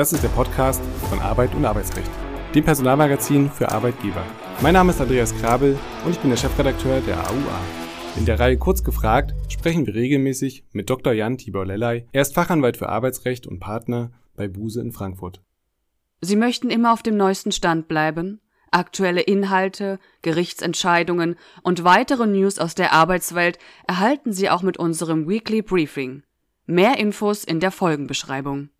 Das ist der Podcast von Arbeit und Arbeitsrecht, dem Personalmagazin für Arbeitgeber. Mein Name ist Andreas Krabel und ich bin der Chefredakteur der AUA. In der Reihe Kurz gefragt sprechen wir regelmäßig mit Dr. Jan Tibor Lellay. Er ist Fachanwalt für Arbeitsrecht und Partner bei Buse in Frankfurt. Sie möchten immer auf dem neuesten Stand bleiben? Aktuelle Inhalte, Gerichtsentscheidungen und weitere News aus der Arbeitswelt erhalten Sie auch mit unserem Weekly Briefing. Mehr Infos in der Folgenbeschreibung.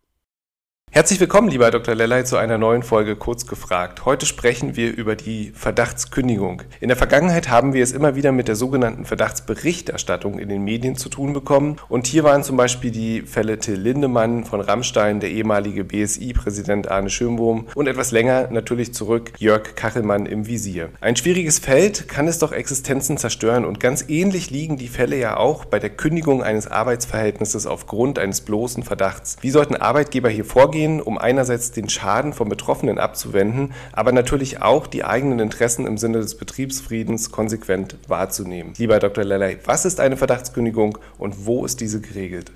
Herzlich willkommen, lieber Dr. Lellay, zu einer neuen Folge Kurz gefragt. Heute sprechen wir über die Verdachtskündigung. In der Vergangenheit haben wir es immer wieder mit der sogenannten Verdachtsberichterstattung in den Medien zu tun bekommen. Und hier waren zum Beispiel die Fälle Till Lindemann von Rammstein, der ehemalige BSI-Präsident Arne Schönbohm und etwas länger natürlich zurück Jörg Kachelmann im Visier. Ein schwieriges Feld kann es doch Existenzen zerstören und ganz ähnlich liegen die Fälle ja auch bei der Kündigung eines Arbeitsverhältnisses aufgrund eines bloßen Verdachts. Wie sollten Arbeitgeber hier vorgehen? Vorgehen, um einerseits den Schaden vom Betroffenen abzuwenden, aber natürlich auch die eigenen Interessen im Sinne des Betriebsfriedens konsequent wahrzunehmen. Lieber Dr. Lellay, was ist eine Verdachtskündigung und wo ist diese geregelt?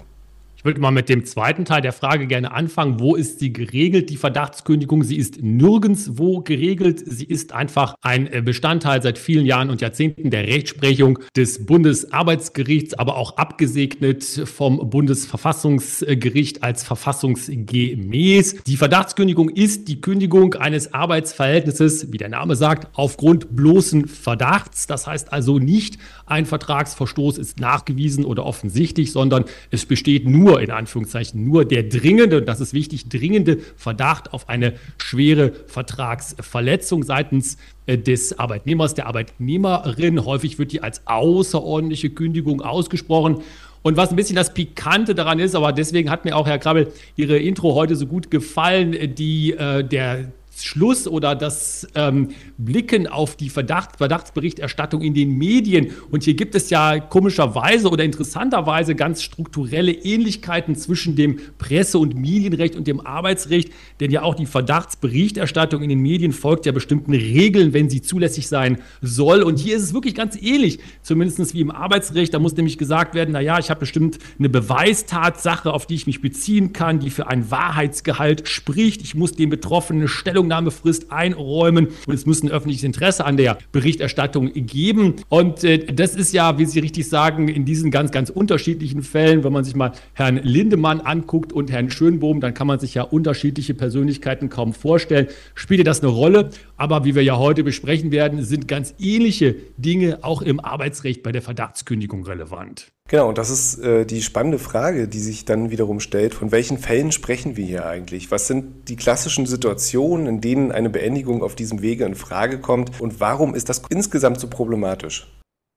Würde mal mit dem zweiten Teil der Frage gerne anfangen. Wo ist sie geregelt, die Verdachtskündigung? Sie ist nirgendswo geregelt. Sie ist einfach ein äh, Bestandteil seit vielen Jahren und Jahrzehnten der Rechtsprechung des Bundesarbeitsgerichts, aber auch abgesegnet vom Bundesverfassungsgericht als verfassungsgemäß. Die Verdachtskündigung ist die Kündigung eines Arbeitsverhältnisses, wie der Name sagt, aufgrund bloßen Verdachts. Das heißt also nicht ein Vertragsverstoß ist nachgewiesen oder offensichtlich, sondern es besteht nur nur, in Anführungszeichen, nur der dringende, und das ist wichtig, dringende Verdacht auf eine schwere Vertragsverletzung seitens äh, des Arbeitnehmers, der Arbeitnehmerin. Häufig wird die als außerordentliche Kündigung ausgesprochen. Und was ein bisschen das Pikante daran ist, aber deswegen hat mir auch Herr Krabbel Ihre Intro heute so gut gefallen, die äh, der Schluss oder das ähm, Blicken auf die Verdacht, Verdachtsberichterstattung in den Medien. Und hier gibt es ja komischerweise oder interessanterweise ganz strukturelle Ähnlichkeiten zwischen dem Presse- und Medienrecht und dem Arbeitsrecht. Denn ja auch die Verdachtsberichterstattung in den Medien folgt ja bestimmten Regeln, wenn sie zulässig sein soll. Und hier ist es wirklich ganz ähnlich, zumindest wie im Arbeitsrecht. Da muss nämlich gesagt werden, naja, ich habe bestimmt eine Beweistatsache, auf die ich mich beziehen kann, die für ein Wahrheitsgehalt spricht. Ich muss dem Betroffenen Stellung Stellungnahmefrist einräumen und es muss ein öffentliches Interesse an der Berichterstattung geben. Und äh, das ist ja, wie Sie richtig sagen, in diesen ganz, ganz unterschiedlichen Fällen, wenn man sich mal Herrn Lindemann anguckt und Herrn Schönbohm, dann kann man sich ja unterschiedliche Persönlichkeiten kaum vorstellen. Spielte das eine Rolle? Aber wie wir ja heute besprechen werden, sind ganz ähnliche Dinge auch im Arbeitsrecht bei der Verdachtskündigung relevant. Genau, und das ist äh, die spannende Frage, die sich dann wiederum stellt. Von welchen Fällen sprechen wir hier eigentlich? Was sind die klassischen Situationen, in denen eine Beendigung auf diesem Wege in Frage kommt? Und warum ist das insgesamt so problematisch?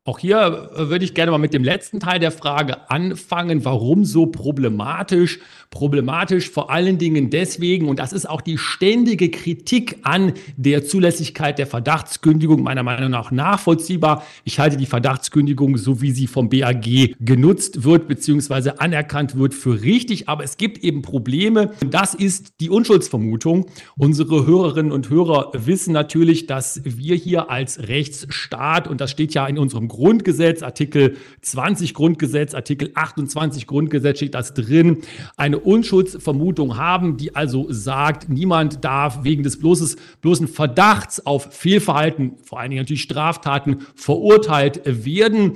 Auch hier äh, würde ich gerne mal mit dem letzten Teil der Frage anfangen. Warum so problematisch? Problematisch vor allen Dingen deswegen, und das ist auch die ständige Kritik an der Zulässigkeit der Verdachtskündigung meiner Meinung nach nachvollziehbar. Ich halte die Verdachtskündigung, so wie sie vom BAG genutzt wird, beziehungsweise anerkannt wird, für richtig. Aber es gibt eben Probleme. Das ist die Unschuldsvermutung. Unsere Hörerinnen und Hörer wissen natürlich, dass wir hier als Rechtsstaat, und das steht ja in unserem Grundgesetz, Artikel 20 Grundgesetz, Artikel 28 Grundgesetz steht das drin, eine Unschuldsvermutung haben, die also sagt, niemand darf wegen des bloßes, bloßen Verdachts auf Fehlverhalten, vor allen Dingen natürlich Straftaten, verurteilt werden.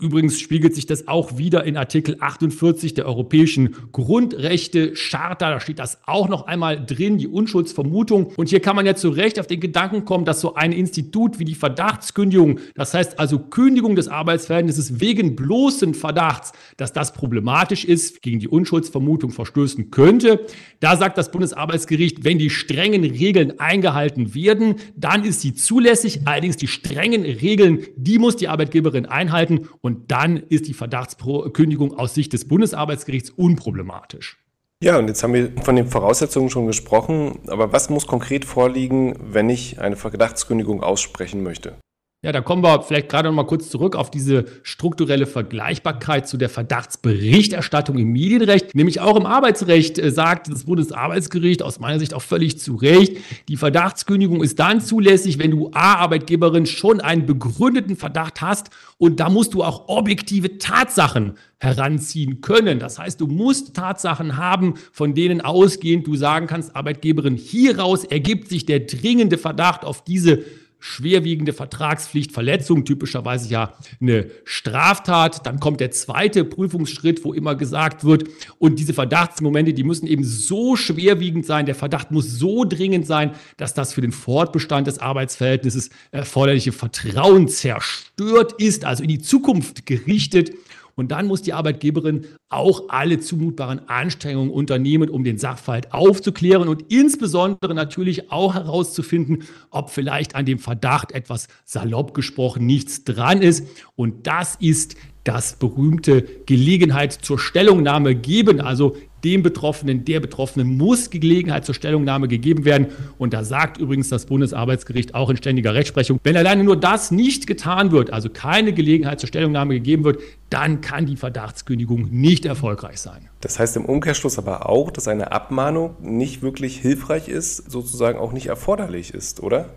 Übrigens spiegelt sich das auch wieder in Artikel 48 der Europäischen Grundrechte Charta. Da steht das auch noch einmal drin, die Unschuldsvermutung. Und hier kann man ja zu Recht auf den Gedanken kommen, dass so ein Institut wie die Verdachtskündigung, das heißt also Kündigung des Arbeitsverhältnisses wegen bloßen Verdachts, dass das problematisch ist, gegen die Unschuldsvermutung verstößen könnte. Da sagt das Bundesarbeitsgericht, wenn die strengen Regeln eingehalten werden, dann ist sie zulässig. Allerdings die strengen Regeln, die muss die Arbeitgeberin einhalten. Und und dann ist die Verdachtskündigung aus Sicht des Bundesarbeitsgerichts unproblematisch. Ja, und jetzt haben wir von den Voraussetzungen schon gesprochen. Aber was muss konkret vorliegen, wenn ich eine Verdachtskündigung aussprechen möchte? Ja, da kommen wir vielleicht gerade noch mal kurz zurück auf diese strukturelle Vergleichbarkeit zu der Verdachtsberichterstattung im Medienrecht, nämlich auch im Arbeitsrecht äh, sagt das Bundesarbeitsgericht aus meiner Sicht auch völlig zu Recht, die Verdachtskündigung ist dann zulässig, wenn du A Arbeitgeberin schon einen begründeten Verdacht hast und da musst du auch objektive Tatsachen heranziehen können. Das heißt, du musst Tatsachen haben, von denen ausgehend du sagen kannst, Arbeitgeberin, hieraus ergibt sich der dringende Verdacht auf diese schwerwiegende Vertragspflichtverletzung, typischerweise ja eine Straftat. Dann kommt der zweite Prüfungsschritt, wo immer gesagt wird, und diese Verdachtsmomente, die müssen eben so schwerwiegend sein, der Verdacht muss so dringend sein, dass das für den Fortbestand des Arbeitsverhältnisses erforderliche Vertrauen zerstört ist, also in die Zukunft gerichtet. Und dann muss die Arbeitgeberin auch alle zumutbaren Anstrengungen unternehmen, um den Sachverhalt aufzuklären und insbesondere natürlich auch herauszufinden, ob vielleicht an dem Verdacht etwas salopp gesprochen nichts dran ist. Und das ist das berühmte Gelegenheit zur Stellungnahme geben. Also dem Betroffenen, der Betroffenen muss Gelegenheit zur Stellungnahme gegeben werden. Und da sagt übrigens das Bundesarbeitsgericht auch in ständiger Rechtsprechung, wenn alleine nur das nicht getan wird, also keine Gelegenheit zur Stellungnahme gegeben wird, dann kann die Verdachtskündigung nicht erfolgreich sein. Das heißt im Umkehrschluss aber auch, dass eine Abmahnung nicht wirklich hilfreich ist, sozusagen auch nicht erforderlich ist, oder?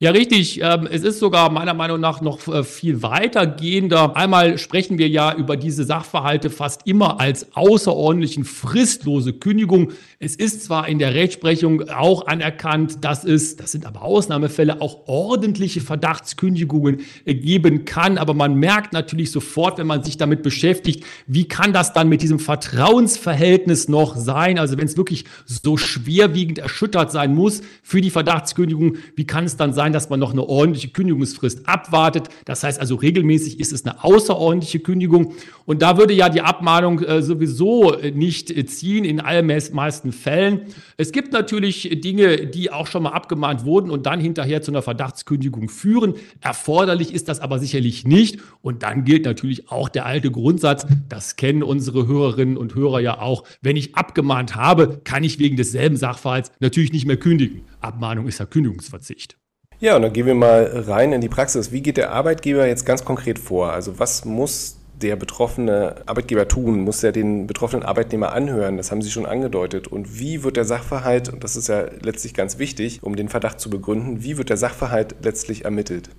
Ja, richtig. Ähm, es ist sogar meiner Meinung nach noch äh, viel weitergehender. Einmal sprechen wir ja über diese Sachverhalte fast immer als außerordentlichen fristlose Kündigung. Es ist zwar in der Rechtsprechung auch anerkannt, dass es, das sind aber Ausnahmefälle, auch ordentliche Verdachtskündigungen geben kann, aber man merkt natürlich sofort, wenn man sich damit beschäftigt, wie kann das dann mit diesem Vertrauensverhältnis noch sein? Also wenn es wirklich so schwerwiegend erschüttert sein muss für die Verdachtskündigung, wie kann es dann sein, sein, dass man noch eine ordentliche Kündigungsfrist abwartet. Das heißt also, regelmäßig ist es eine außerordentliche Kündigung. Und da würde ja die Abmahnung äh, sowieso nicht äh, ziehen in allermeisten Fällen. Es gibt natürlich Dinge, die auch schon mal abgemahnt wurden und dann hinterher zu einer Verdachtskündigung führen. Erforderlich ist das aber sicherlich nicht. Und dann gilt natürlich auch der alte Grundsatz, das kennen unsere Hörerinnen und Hörer ja auch. Wenn ich abgemahnt habe, kann ich wegen desselben Sachverhalts natürlich nicht mehr kündigen. Abmahnung ist ja Kündigungsverzicht. Ja, und dann gehen wir mal rein in die Praxis. Wie geht der Arbeitgeber jetzt ganz konkret vor? Also was muss der betroffene Arbeitgeber tun? Muss er den betroffenen Arbeitnehmer anhören? Das haben Sie schon angedeutet. Und wie wird der Sachverhalt, und das ist ja letztlich ganz wichtig, um den Verdacht zu begründen, wie wird der Sachverhalt letztlich ermittelt?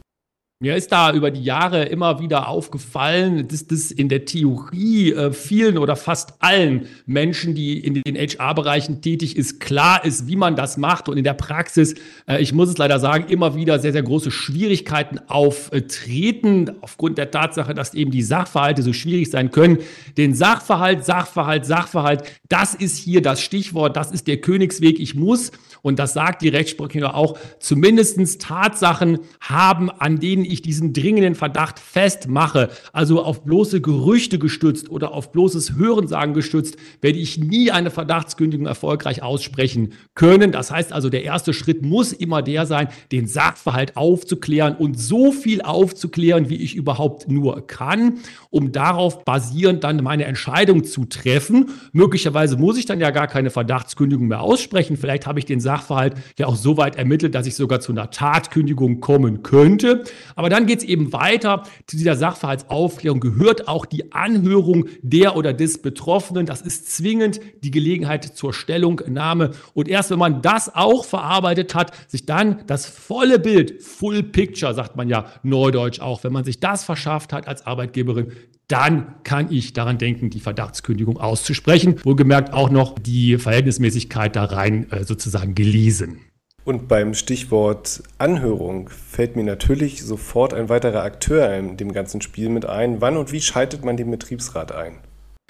Mir ist da über die Jahre immer wieder aufgefallen, dass das in der Theorie äh, vielen oder fast allen Menschen, die in den HR-Bereichen tätig ist, klar ist, wie man das macht. Und in der Praxis, äh, ich muss es leider sagen, immer wieder sehr, sehr große Schwierigkeiten auftreten, aufgrund der Tatsache, dass eben die Sachverhalte so schwierig sein können. Den Sachverhalt, Sachverhalt, Sachverhalt, das ist hier das Stichwort, das ist der Königsweg. Ich muss, und das sagt die Rechtsprechung auch, zumindestens Tatsachen haben, an denen ich diesen dringenden Verdacht festmache, also auf bloße Gerüchte gestützt oder auf bloßes Hörensagen gestützt, werde ich nie eine Verdachtskündigung erfolgreich aussprechen können. Das heißt also, der erste Schritt muss immer der sein, den Sachverhalt aufzuklären und so viel aufzuklären, wie ich überhaupt nur kann, um darauf basierend dann meine Entscheidung zu treffen. Möglicherweise muss ich dann ja gar keine Verdachtskündigung mehr aussprechen. Vielleicht habe ich den Sachverhalt ja auch so weit ermittelt, dass ich sogar zu einer Tatkündigung kommen könnte. Aber dann geht es eben weiter. Zu dieser Sachverhaltsaufklärung gehört auch die Anhörung der oder des Betroffenen. Das ist zwingend die Gelegenheit zur Stellungnahme. Und erst wenn man das auch verarbeitet hat, sich dann das volle Bild, Full Picture, sagt man ja neudeutsch auch, wenn man sich das verschafft hat als Arbeitgeberin, dann kann ich daran denken, die Verdachtskündigung auszusprechen. Wohlgemerkt auch noch die Verhältnismäßigkeit da rein äh, sozusagen gelesen. Und beim Stichwort Anhörung fällt mir natürlich sofort ein weiterer Akteur in dem ganzen Spiel mit ein. Wann und wie schaltet man den Betriebsrat ein?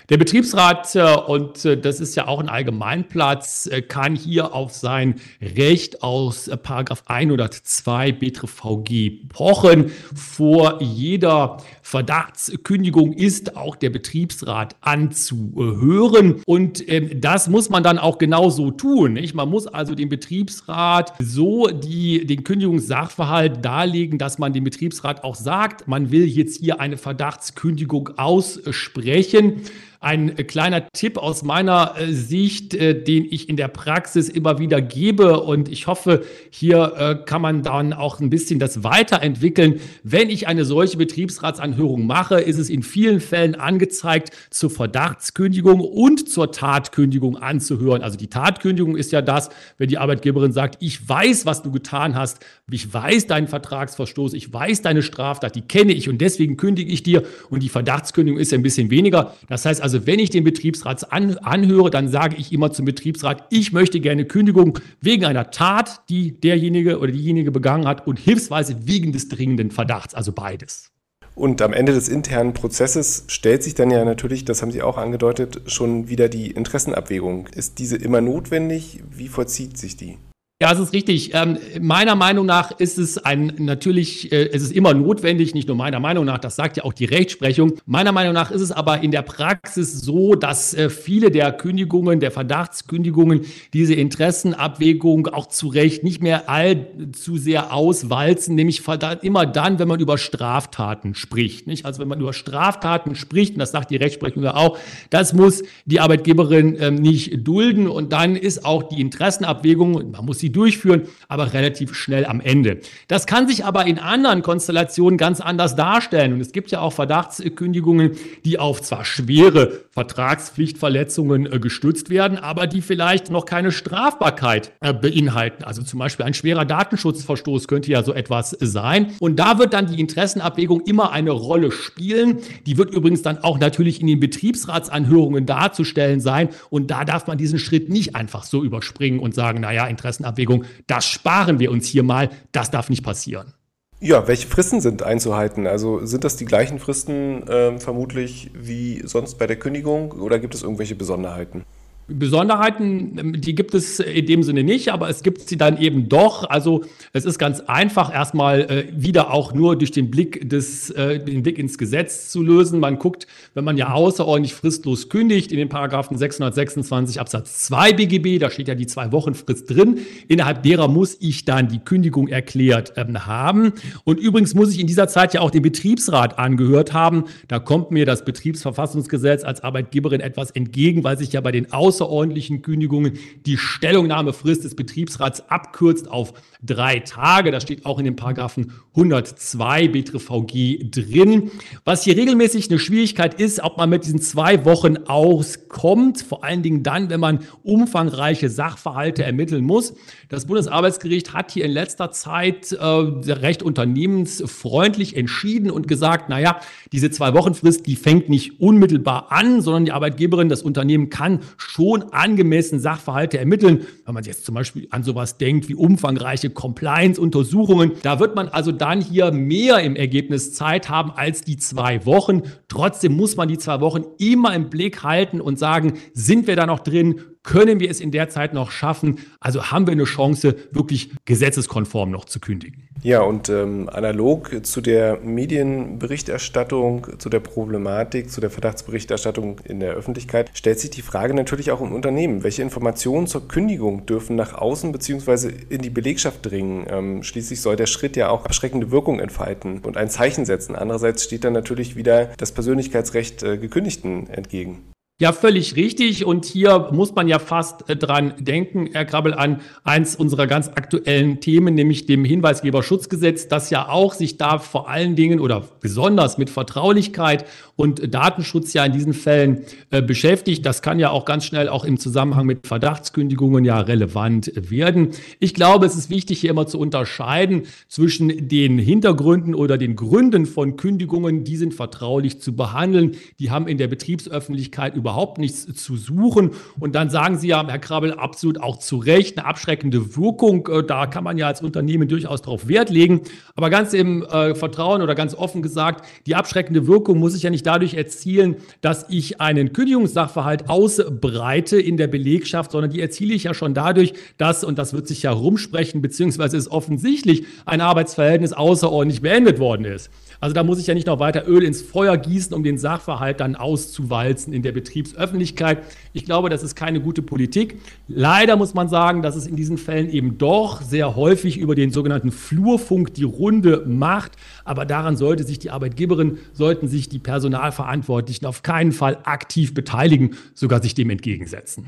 Der Betriebsrat, äh, und äh, das ist ja auch ein Allgemeinplatz, äh, kann hier auf sein Recht aus Paragraph 102 BTVG pochen. Vor jeder Verdachtskündigung ist auch der Betriebsrat anzuhören. Und ähm, das muss man dann auch genauso tun. Nicht? Man muss also dem Betriebsrat so die, den Kündigungssachverhalt darlegen, dass man dem Betriebsrat auch sagt, man will jetzt hier eine Verdachtskündigung aussprechen. Ein kleiner Tipp aus meiner äh, Sicht, äh, den ich in der Praxis immer wieder gebe. Und ich hoffe, hier äh, kann man dann auch ein bisschen das weiterentwickeln. Wenn ich eine solche Betriebsratsanhörung mache, ist es in vielen Fällen angezeigt, zur Verdachtskündigung und zur Tatkündigung anzuhören. Also die Tatkündigung ist ja das, wenn die Arbeitgeberin sagt, ich weiß, was du getan hast, ich weiß deinen Vertragsverstoß, ich weiß deine Straftat, die kenne ich und deswegen kündige ich dir. Und die Verdachtskündigung ist ja ein bisschen weniger. Das heißt also, wenn ich den Betriebsrat an, anhöre, dann sage ich immer zum Betriebsrat, ich möchte gerne Kündigung wegen einer Tat, die derjenige oder diejenige begangen hat und hilfsweise wegen des dringenden Verdachts, also beides. Und am Ende des internen Prozesses stellt sich dann ja natürlich, das haben Sie auch angedeutet, schon wieder die Interessenabwägung. Ist diese immer notwendig? Wie vollzieht sich die? Ja, es ist richtig. Ähm, meiner Meinung nach ist es ein natürlich, äh, es ist immer notwendig, nicht nur meiner Meinung nach, das sagt ja auch die Rechtsprechung. Meiner Meinung nach ist es aber in der Praxis so, dass äh, viele der Kündigungen, der Verdachtskündigungen, diese Interessenabwägung auch zu Recht nicht mehr allzu sehr auswalzen, nämlich immer dann, wenn man über Straftaten spricht. Nicht? Also wenn man über Straftaten spricht, und das sagt die Rechtsprechung ja auch, das muss die Arbeitgeberin ähm, nicht dulden und dann ist auch die Interessenabwägung, man muss sie sie durchführen, aber relativ schnell am Ende. Das kann sich aber in anderen Konstellationen ganz anders darstellen. Und es gibt ja auch Verdachtskündigungen, die auf zwar schwere Vertragspflichtverletzungen äh, gestützt werden, aber die vielleicht noch keine Strafbarkeit äh, beinhalten. Also zum Beispiel ein schwerer Datenschutzverstoß könnte ja so etwas sein. Und da wird dann die Interessenabwägung immer eine Rolle spielen. Die wird übrigens dann auch natürlich in den Betriebsratsanhörungen darzustellen sein. Und da darf man diesen Schritt nicht einfach so überspringen und sagen, naja, Interessenabwägung Abwägung, das sparen wir uns hier mal, das darf nicht passieren. Ja, welche Fristen sind einzuhalten? Also sind das die gleichen Fristen äh, vermutlich wie sonst bei der Kündigung oder gibt es irgendwelche Besonderheiten? Besonderheiten, ähm, die gibt es in dem Sinne nicht, aber es gibt sie dann eben doch. Also es ist ganz einfach, erstmal äh, wieder auch nur durch den Blick des, äh, den Blick ins Gesetz zu lösen. Man guckt, wenn man ja außerordentlich fristlos kündigt, in den Paragraphen 626 Absatz 2 BGB, da steht ja die zwei Wochen Frist drin. Innerhalb derer muss ich dann die Kündigung erklärt ähm, haben. Und übrigens muss ich in dieser Zeit ja auch den Betriebsrat angehört haben. Da kommt mir das Betriebsverfassungsgesetz als Arbeitgeberin etwas entgegen, weil sich ja bei den Aus außerordentlichen Kündigungen die Stellungnahmefrist des Betriebsrats abkürzt auf drei Tage. Das steht auch in den Paragraphen 102 BTVG drin. Was hier regelmäßig eine Schwierigkeit ist, ob man mit diesen zwei Wochen auskommt, vor allen Dingen dann, wenn man umfangreiche Sachverhalte ermitteln muss. Das Bundesarbeitsgericht hat hier in letzter Zeit äh, recht unternehmensfreundlich entschieden und gesagt, naja, diese zwei Wochen Frist, die fängt nicht unmittelbar an, sondern die Arbeitgeberin, das Unternehmen kann schon angemessen Sachverhalte ermitteln. Wenn man jetzt zum Beispiel an sowas denkt wie umfangreiche Compliance-Untersuchungen, da wird man also dann hier mehr im Ergebnis Zeit haben als die zwei Wochen. Trotzdem muss man die zwei Wochen immer im Blick halten und sagen, sind wir da noch drin? Können wir es in der Zeit noch schaffen? Also haben wir eine Chance, wirklich gesetzeskonform noch zu kündigen. Ja, und ähm, analog zu der Medienberichterstattung, zu der Problematik, zu der Verdachtsberichterstattung in der Öffentlichkeit, stellt sich die Frage natürlich auch im Unternehmen. Welche Informationen zur Kündigung dürfen nach außen bzw. in die Belegschaft dringen? Ähm, schließlich soll der Schritt ja auch abschreckende Wirkung entfalten und ein Zeichen setzen. Andererseits steht dann natürlich wieder das Persönlichkeitsrecht äh, Gekündigten entgegen. Ja, völlig richtig. Und hier muss man ja fast äh, dran denken, Herr Krabbel, an eins unserer ganz aktuellen Themen, nämlich dem Hinweisgeberschutzgesetz, das ja auch sich da vor allen Dingen oder besonders mit Vertraulichkeit und Datenschutz ja in diesen Fällen äh, beschäftigt. Das kann ja auch ganz schnell auch im Zusammenhang mit Verdachtskündigungen ja relevant werden. Ich glaube, es ist wichtig, hier immer zu unterscheiden zwischen den Hintergründen oder den Gründen von Kündigungen. Die sind vertraulich zu behandeln. Die haben in der Betriebsöffentlichkeit über überhaupt nichts zu suchen. Und dann sagen Sie ja, Herr Krabbel, absolut auch zu Recht, eine abschreckende Wirkung. Äh, da kann man ja als Unternehmen durchaus darauf Wert legen. Aber ganz im äh, Vertrauen oder ganz offen gesagt, die abschreckende Wirkung muss ich ja nicht dadurch erzielen, dass ich einen Kündigungssachverhalt ausbreite in der Belegschaft, sondern die erziele ich ja schon dadurch, dass, und das wird sich ja rumsprechen, beziehungsweise ist offensichtlich, ein Arbeitsverhältnis außerordentlich beendet worden ist. Also da muss ich ja nicht noch weiter Öl ins Feuer gießen, um den Sachverhalt dann auszuwalzen in der Betriebsöffentlichkeit. Ich glaube, das ist keine gute Politik. Leider muss man sagen, dass es in diesen Fällen eben doch sehr häufig über den sogenannten Flurfunk die Runde macht. Aber daran sollte sich die Arbeitgeberin, sollten sich die Personalverantwortlichen auf keinen Fall aktiv beteiligen, sogar sich dem entgegensetzen.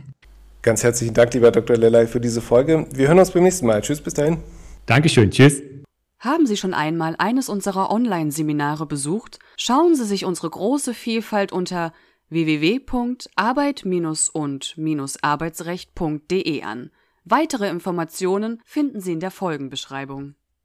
Ganz herzlichen Dank, lieber Dr. Lellay, für diese Folge. Wir hören uns beim nächsten Mal. Tschüss, bis dahin. Dankeschön, tschüss. Haben Sie schon einmal eines unserer Online-Seminare besucht? Schauen Sie sich unsere große Vielfalt unter www.arbeit-und-arbeitsrecht.de an. Weitere Informationen finden Sie in der Folgenbeschreibung.